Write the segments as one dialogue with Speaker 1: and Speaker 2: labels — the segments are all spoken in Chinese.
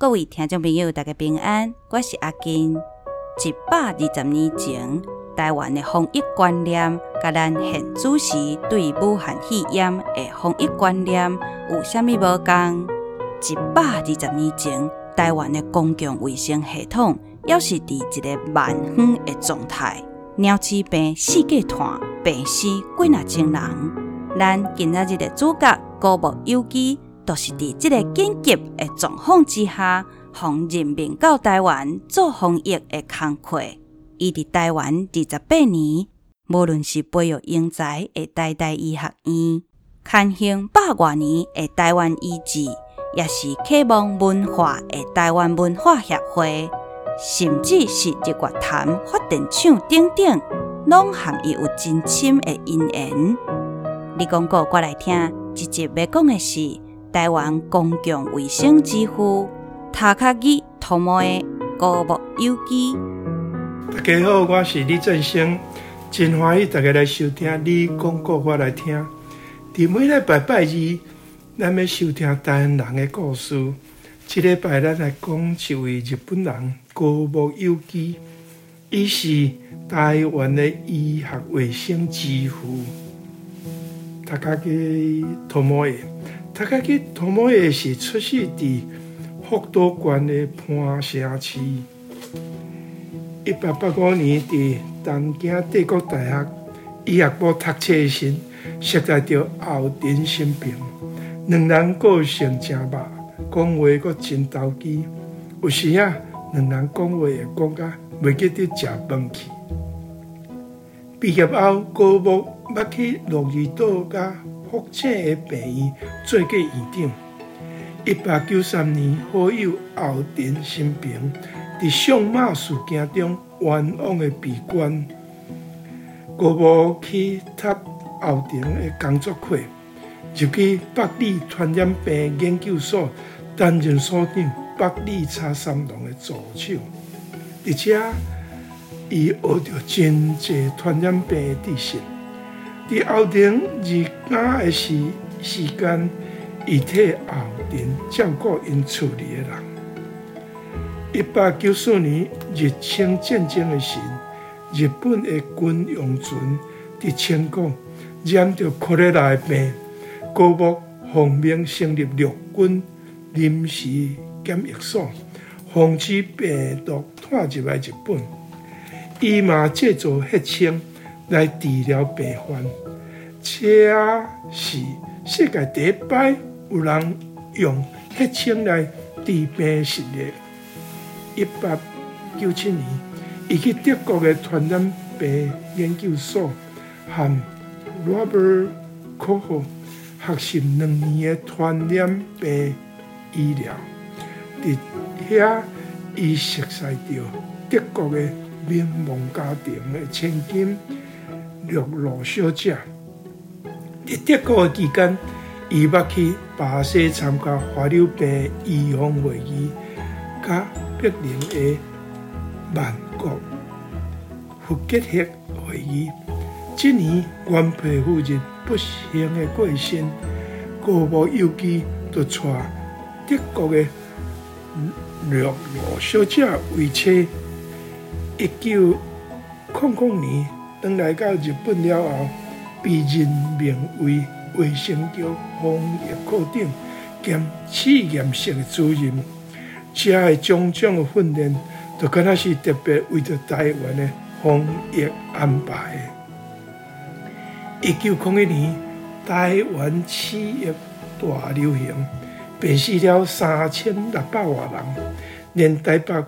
Speaker 1: 各位听众朋友，大家平安，我是阿金。一百二十年前，台湾的防疫观念，甲咱现主时对武汉肺炎的防疫观念有啥物无共？一百二十年前，台湾的公共卫生系统也是伫一个蛮荒的状态，鸟鼠病四界传，病死几若千人。咱今仔日的主角高木有基，就是伫这个紧急的状况之下，奉任命到台湾做防疫的工课。伊伫台湾二十八年，无论是培育英才的台大医学院，刊行百余年的台湾医志，也是启蒙文化的台湾文化协会，甚至是日月潭发电厂等等，拢和伊有真深的因缘。你讲过，我来听，一集要讲的是台湾公共卫生之父塔卡基托摩的高木有基。
Speaker 2: 大家好，我是李振兴，真欢喜大家来收听。你讲过我来听，伫每礼拜拜二，咱要收听台湾人的故事。这礼拜咱来讲一位日本人高木有基，伊是台湾的医学卫生之父。塔卡基托摩耶，塔卡基托摩耶是出世伫福岛县的磐城市。一八八五年，伫东京帝国大学医学部读册时，识在着后藤新平，两人个性正密，讲话阁真投机。有时啊，两人讲话会讲甲袂记得食饭去。毕业后，高木捌去鹿儿岛甲福清的病院做过院长。一八九三年，好友后藤新平。伫相马事件中冤枉的被关，高木去读后藤的工作课，入去北里传染病研究所担任所长，北里叉三郎的助手，而且伊学到真济传染病的知识。伫后藤日晚的时时间，伊替后藤照顾因厝里的人。一八九四年日清战争的时，日本的军用船伫清港染着可勒拉的病，高木奉命成立陆军临时检疫所，防止病毒传入来日本。伊嘛制造血清来治疗病患，且是世界第一摆有人用血清来治病实例。一八九七年，伊去德国的传染病研究所和 Robert Koch 学习两年的传染病医疗。伫遐，伊熟悉到德国的名门家庭的千金绿罗小姐。伫德国期间，伊捌去巴西参加花柳病预防会议，甲。柏林的万国复结协会议，今年原配夫人不幸的过身，高木有基就娶德国的绿罗小姐为妻。一九零零年，当来到日本了后，被任命为卫生局防疫科长兼试验室的主任。这的种种的训练，就敢若是特别为着台湾的防疫安排的。一九零一年，台湾鼠疫大流行，病死了三千六百多人，连台北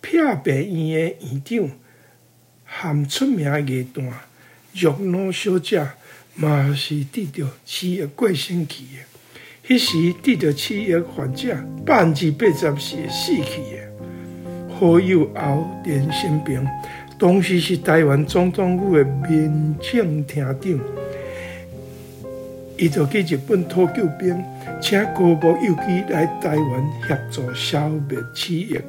Speaker 2: 撇病院的院长和出名的艺坛玉奴小姐，嘛是得着鼠疫过身去的。迄时得着鼠疫患者百分之八十是死去的。好友后藤新平，当时是台湾总统府的民政厅长，伊就去日本讨救兵，请高木有基来台湾协助消灭鼠疫。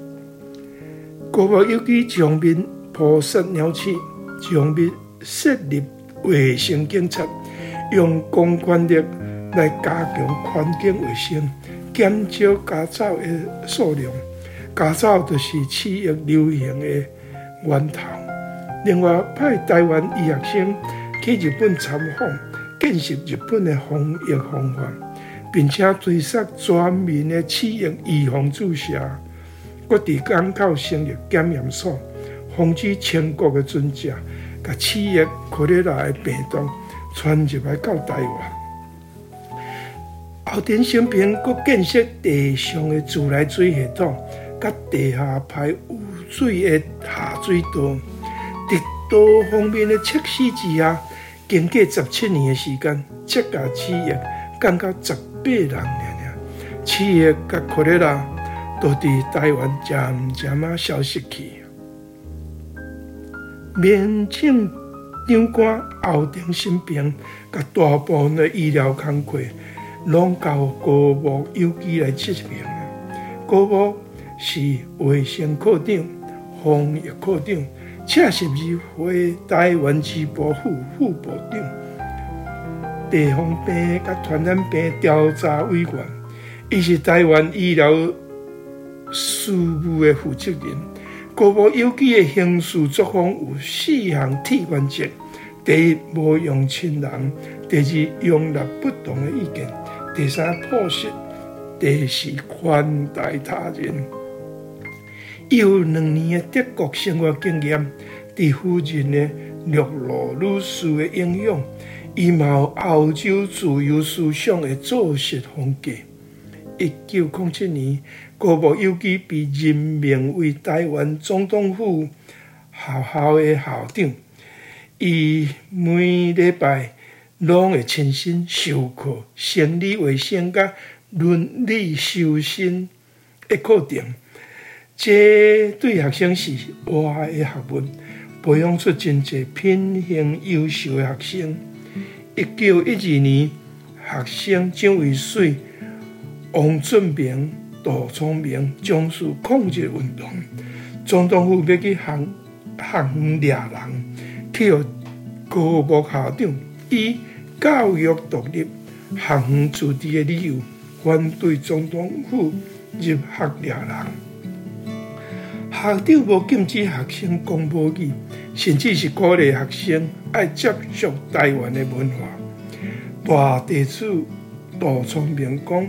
Speaker 2: 高木有基一方面扑杀鸟鼠，一方面设立卫生警察，用公权力。来加强环境卫生，减少家走的数量。家走就是刺激流行的源头。另外，派台湾医学生去日本参访，见识日本的防疫方法，并且追溯全民的刺激预防注射。各地港口成立检验所，防止全国的船只甲企业可能来的病毒传入来到台湾。后田新平阁建设地上的自来水系统。甲地下排污水的下水道，在多方面的测试之下，经过十七年的时间，这家企业降到十八人了，企业甲可勒拉都伫台湾渐渐啊消失去。免请长官后藤新平甲大部分的医疗工作，拢交高木佑基来执行，高木。是卫生科长、防疫科长，且是指挥台湾支部副副部长、地方病甲传染病调查委员，伊是台湾医疗事务的负责人。高木佑基的行事作风有四项铁原则：第一，无用亲人；第二，容纳不同的意见；第三，朴实；第四，宽待他人。伊有两年的德国生活经验，对夫人的陆罗女士的影响，伊嘛有澳洲自由思想的做事风格。一九零七年，高木佑基被任命为台湾总统府学校的校长，伊每礼拜拢会亲身授课生理卫生甲伦理修身的课程。这对学生是活的学问，培养出真侪品行优秀的学生。一九一二年，学生蒋渭水、王俊明、杜聪明将士抗日运动，总统府要去行行抓人，去予高木校长以教育独立、行园自治的理由，反对总统府入学抓人。校长无禁止学生讲母语，甚至是鼓励学生爱接触台湾的文化。大地主杜聪明讲，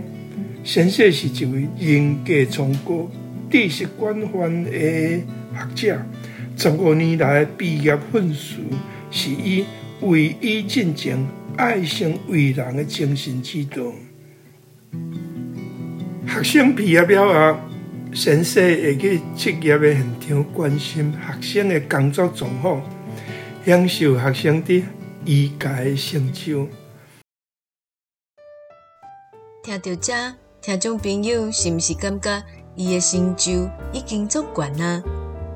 Speaker 2: 先生是一位人格崇高、知识广泛的学者。十五年来毕业分数是以为伊进前爱心为人的精神指导。学生毕业了后。先生会去职业的现场关心学生的工作状况，享受学生的医界成就。
Speaker 3: 听到这，听众朋友是毋是感觉伊的成就已经足悬啊？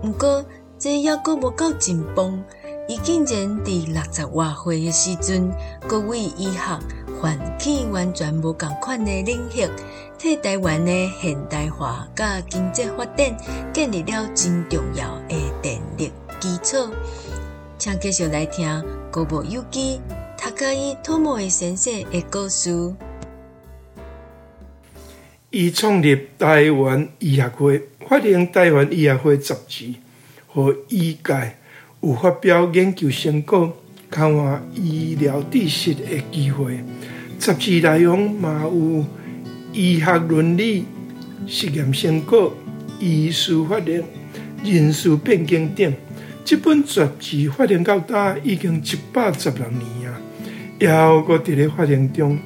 Speaker 3: 毋过这抑阁无够紧绷，伊竟然伫六十外岁的时阵，阁为医学唤起完全无共款的冷血。替台湾的现代化甲经济发展建立了真重要的电力基础。请继续来听高木佑基、塔卡伊托莫伊先生的故事。
Speaker 2: 伊创立台湾医学会，发行台湾医学会杂志，和医界有发表研究成果、强化医疗知识的机会。杂志内容嘛有。医学伦理、实验成果、医师发明、人事变更等，这本杂志发行到今已经一百十六年啊，也还搁伫咧发行中，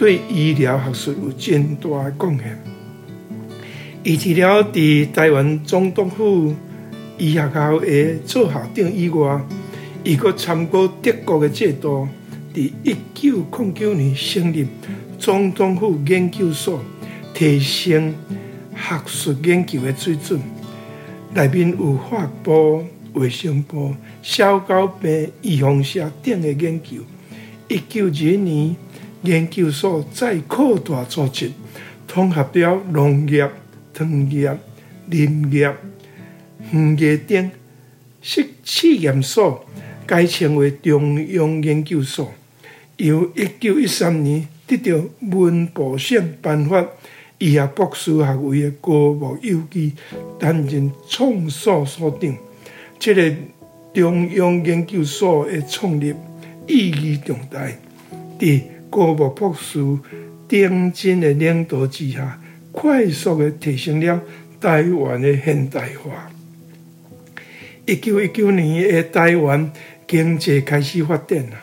Speaker 2: 对医疗学术有真大的贡献。伊除了伫台湾总统府医学校的做校长以外，伊阁参考德国的制度，伫一九零九年成立。总统府研究所提升学术研究的水准，内面有法部、卫生部、小高病预防社等的研究。一九二一年，研究所再扩大组织，统合了农业、糖业、林业、渔业等，设试验所，改称为中央研究所。由一九一三年。得到文部省颁发医学博士学位的高木有基担任创所所长。这个中央研究所的创立意义重大，在高木博士顶尖的领导之下，快速的提升了台湾的现代化。一九一九年的台湾经济开始发展啊，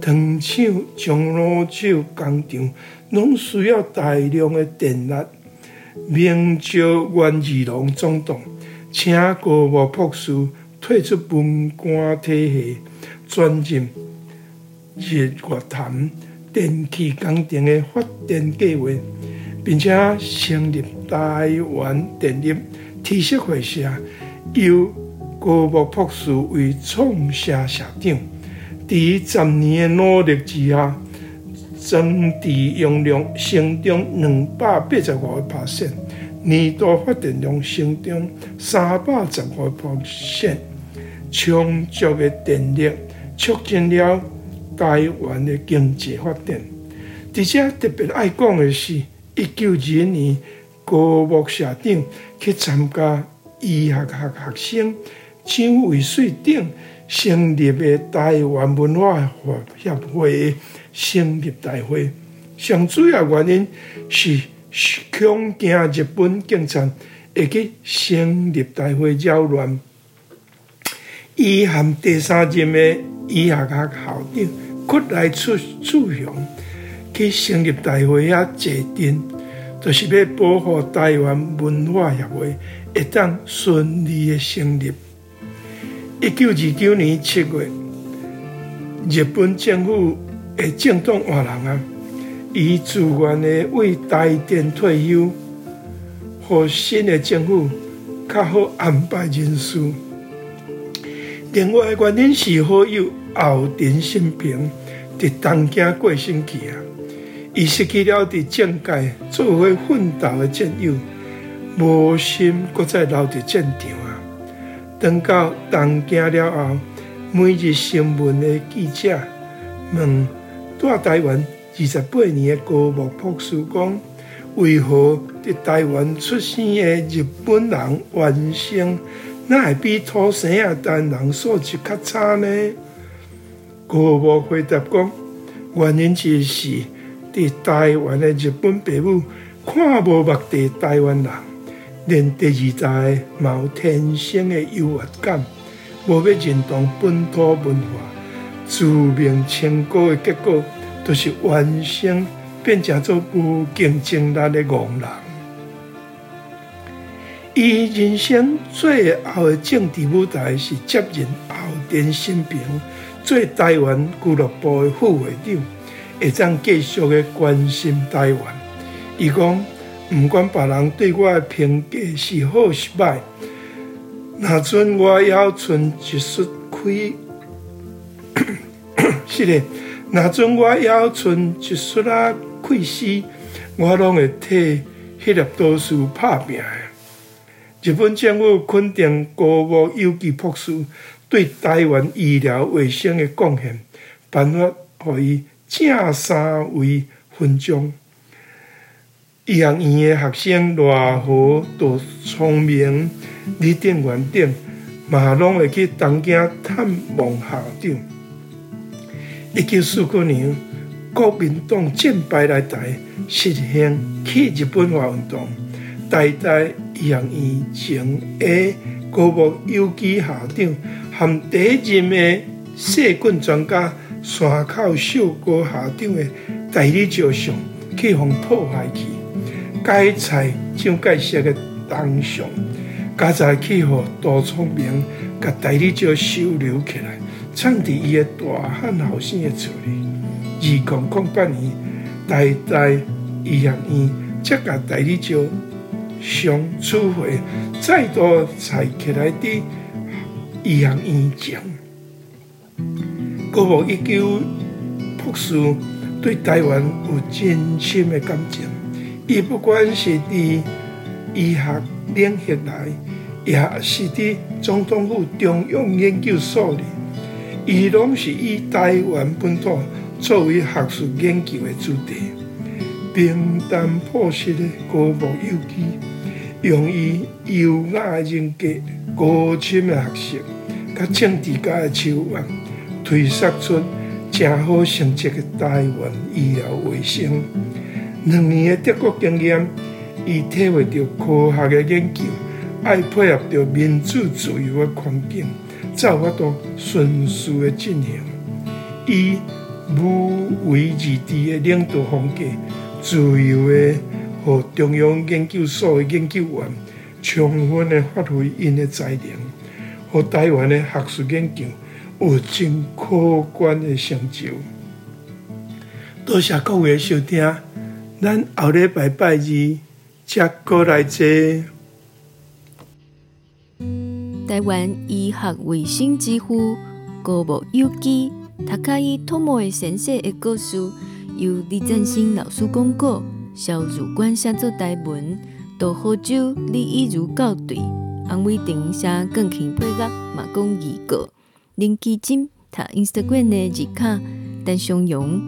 Speaker 2: 糖厂、樟脑厂工厂拢需要大量的电力。明朝元二郎总统请高木博士退出文官体系，转任日月潭电气工程的发展计划，并且成立台湾电力体系会社，由高木博士为创社社长。在十年的努力之下，整体用量成长两百八十五个趴线，年度发电量成长三百十五个趴线。充足的电力促进了台湾的经济发展。而且特别爱讲的是，一九二一年高木社长去参加医学学学生蒋渭水等成立的台湾文化协会的成立大会。上主要原因是恐惊日本警察会去成立大会扰乱。伊和第三任的医学校校长屈来处处雄去成立大会啊坐镇，就是要保护台湾文化协会会当顺利的成立。一九二九年七月，日本政府的正统换人啊，伊自愿的为台电退休，和新的政府较好安排人事。另外原因是好友后藤新平伫东京过身去啊，伊失去了伫政界做伙奋斗的战友，无心搁再留伫战场啊。等到东京了后，每日新闻的记者问在台湾二十八年的高木博士讲，为何伫台湾出生的日本人原生？那会比土生啊台人素质较差呢？高木回答讲，原因就是伫台湾的日本父母看无目的台湾人，连第二代嘛有天生的优越感，无要认同本土文化，自命清高的结果，都是原生变成做无竞争力的戆人。伊人生最后的政治舞台是接任后田新平做台湾俱乐部的副会长，会将继续的关心台湾。伊讲，毋管别人对我的评价是好是歹，若阵我还剩一丝开，是的，若阵我还剩一丝仔气势，我拢会替迄粒赌士拍拼。日本政府肯定高木佑基博士对台湾医疗卫生的贡献，颁发予伊正三位勋章。医学院的学生赖和、杜聪明、李定元等，嘛拢会去东京探望校长。一九四九年，国民党战败来台，实行去日本化运动，代代。医学院前的高木佑基校长和第一任的细菌专家山口秀哥校长的代理照相去互破坏去，改菜蒋介石的铜像，加在去互杜聪明甲代理照收留起来，藏伫伊的大汉后生的厝里。二零零八年，代代医学院才甲代理照。上取回再度采起来的医学院长，高木佑基博士对台湾有真深的感情。伊不管是伫医学领域内，也是伫总统府中央研究所里，伊拢是以台湾本土作为学术研究的主题。平淡朴实的高木有机，用伊优雅的人格、高深的学识、甲政治家的手腕，推测出正好成绩的台湾医疗卫生。两年的德国经验，伊体会到科学的研究，爱配合着民主自由的环境，才有法度迅速的进行。伊无为而治的领导风格，自由的和中央研究所的研究员充分的发挥因的才能，和台湾的学术研究有真可观的成就。多谢各位收听，咱后礼拜拜二再过来坐。
Speaker 3: 台湾医学卫生之父高木有机。读卡伊托莫的先生的故事，由李振兴老师讲过，小主管写作台文，杜浩洲、李一如校对，洪伟霆写钢琴配乐，嘛讲预告，林基金读 Instagram 的日卡，陈松勇、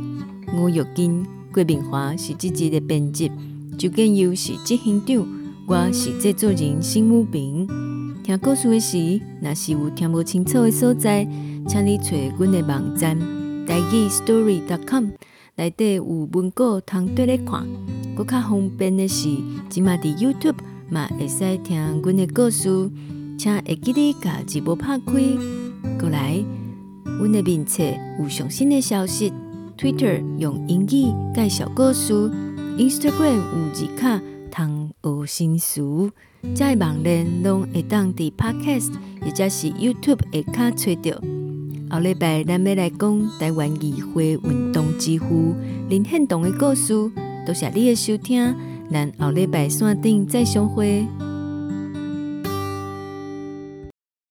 Speaker 3: 吴玉金、郭明华是这集的编辑，周建佑是执行长，我是制作人沈武平。听故事的时，若是有听无清楚的所在。请你找阮的网站台语 story.com，内底有文稿通对咧看。阁较方便的是，即马伫 YouTube 嘛会使听阮的故事。请会记得把字幕拍开。过来，阮的面册有上新的消息。Twitter 用英语介绍故事，Instagram 有字卡通学新词。在网络拢会当伫 Podcast，或者是 YouTube 会卡找到。后礼拜咱要来讲台湾议会运动之父林献堂的故事，多谢你的收听，咱后礼拜山顶再相会。